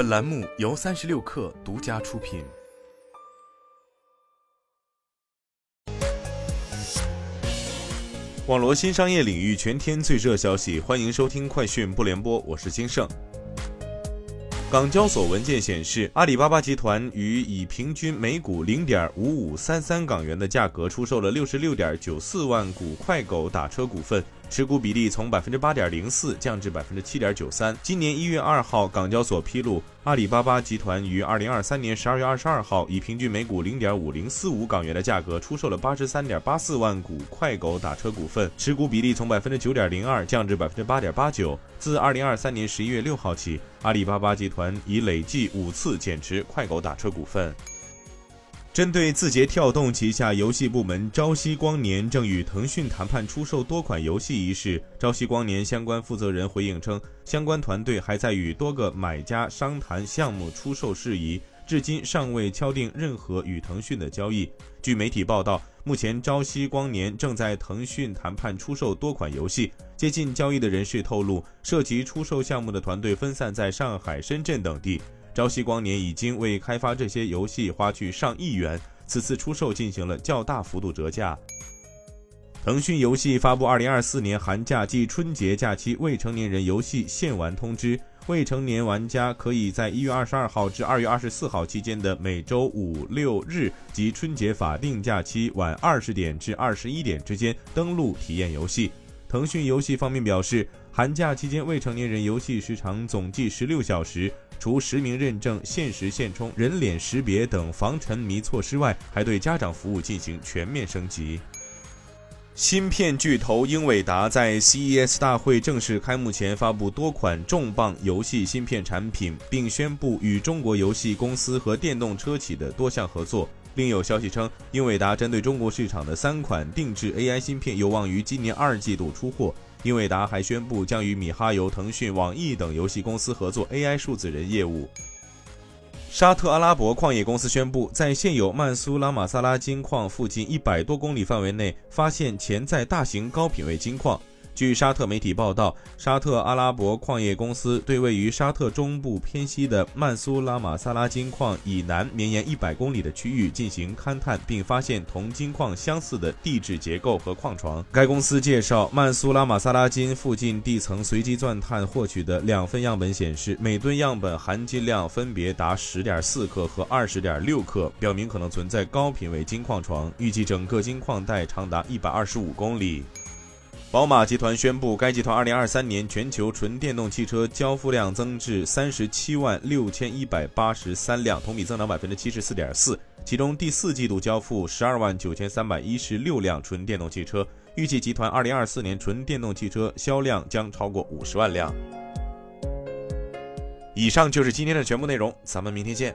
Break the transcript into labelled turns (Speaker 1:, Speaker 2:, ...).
Speaker 1: 本栏目由三十六氪独家出品。网罗新商业领域全天最热消息，欢迎收听快讯不联播，我是金盛。港交所文件显示，阿里巴巴集团于以平均每股零点五五三三港元的价格出售了六十六点九四万股快狗打车股份。持股比例从百分之八点零四降至百分之七点九三。今年一月二号，港交所披露，阿里巴巴集团于二零二三年十二月二十二号以平均每股零点五零四五港元的价格出售了八十三点八四万股快狗打车股份，持股比例从百分之九点零二降至百分之八点八九。自二零二三年十一月六号起，阿里巴巴集团已累计五次减持快狗打车股份。针对字节跳动旗下游戏部门朝夕光年正与腾讯谈判出售多款游戏一事，朝夕光年相关负责人回应称，相关团队还在与多个买家商谈项目出售事宜，至今尚未敲定任何与腾讯的交易。据媒体报道，目前朝夕光年正在腾讯谈判出售多款游戏。接近交易的人士透露，涉及出售项目的团队分散在上海、深圳等地。朝夕光年已经为开发这些游戏花去上亿元，此次出售进行了较大幅度折价。腾讯游戏发布二零二四年寒假暨春节假期未成年人游戏限玩通知，未成年玩家可以在一月二十二号至二月二十四号期间的每周五六日及春节法定假期晚二十点至二十一点之间登录体验游戏。腾讯游戏方面表示，寒假期间未成年人游戏时长总计十六小时。除实名认证、限时限充、人脸识别等防沉迷措施外，还对家长服务进行全面升级。芯片巨头英伟达在 CES 大会正式开幕前发布多款重磅游戏芯片产品，并宣布与中国游戏公司和电动车企的多项合作。另有消息称，英伟达针对中国市场的三款定制 AI 芯片有望于今年二季度出货。英伟达还宣布将与米哈游、腾讯、网易等游戏公司合作 AI 数字人业务。沙特阿拉伯矿业公司宣布，在现有曼苏拉马萨拉金矿附近一百多公里范围内发现潜在大型高品位金矿。据沙特媒体报道，沙特阿拉伯矿业公司对位于沙特中部偏西的曼苏拉马萨拉金矿以南绵延一百公里的区域进行勘探，并发现同金矿相似的地质结构和矿床。该公司介绍，曼苏拉马萨拉金附近地层随机钻探获取的两份样本显示，每吨样本含金量分别达十点四克和二十点六克，表明可能存在高品位金矿床。预计整个金矿带长达一百二十五公里。宝马集团宣布，该集团2023年全球纯电动汽车交付量增至37万6183辆，同比增长74.4%。其中第四季度交付12万9316辆纯电动汽车，预计集团2024年纯电动汽车销量将超过50万辆。以上就是今天的全部内容，咱们明天见。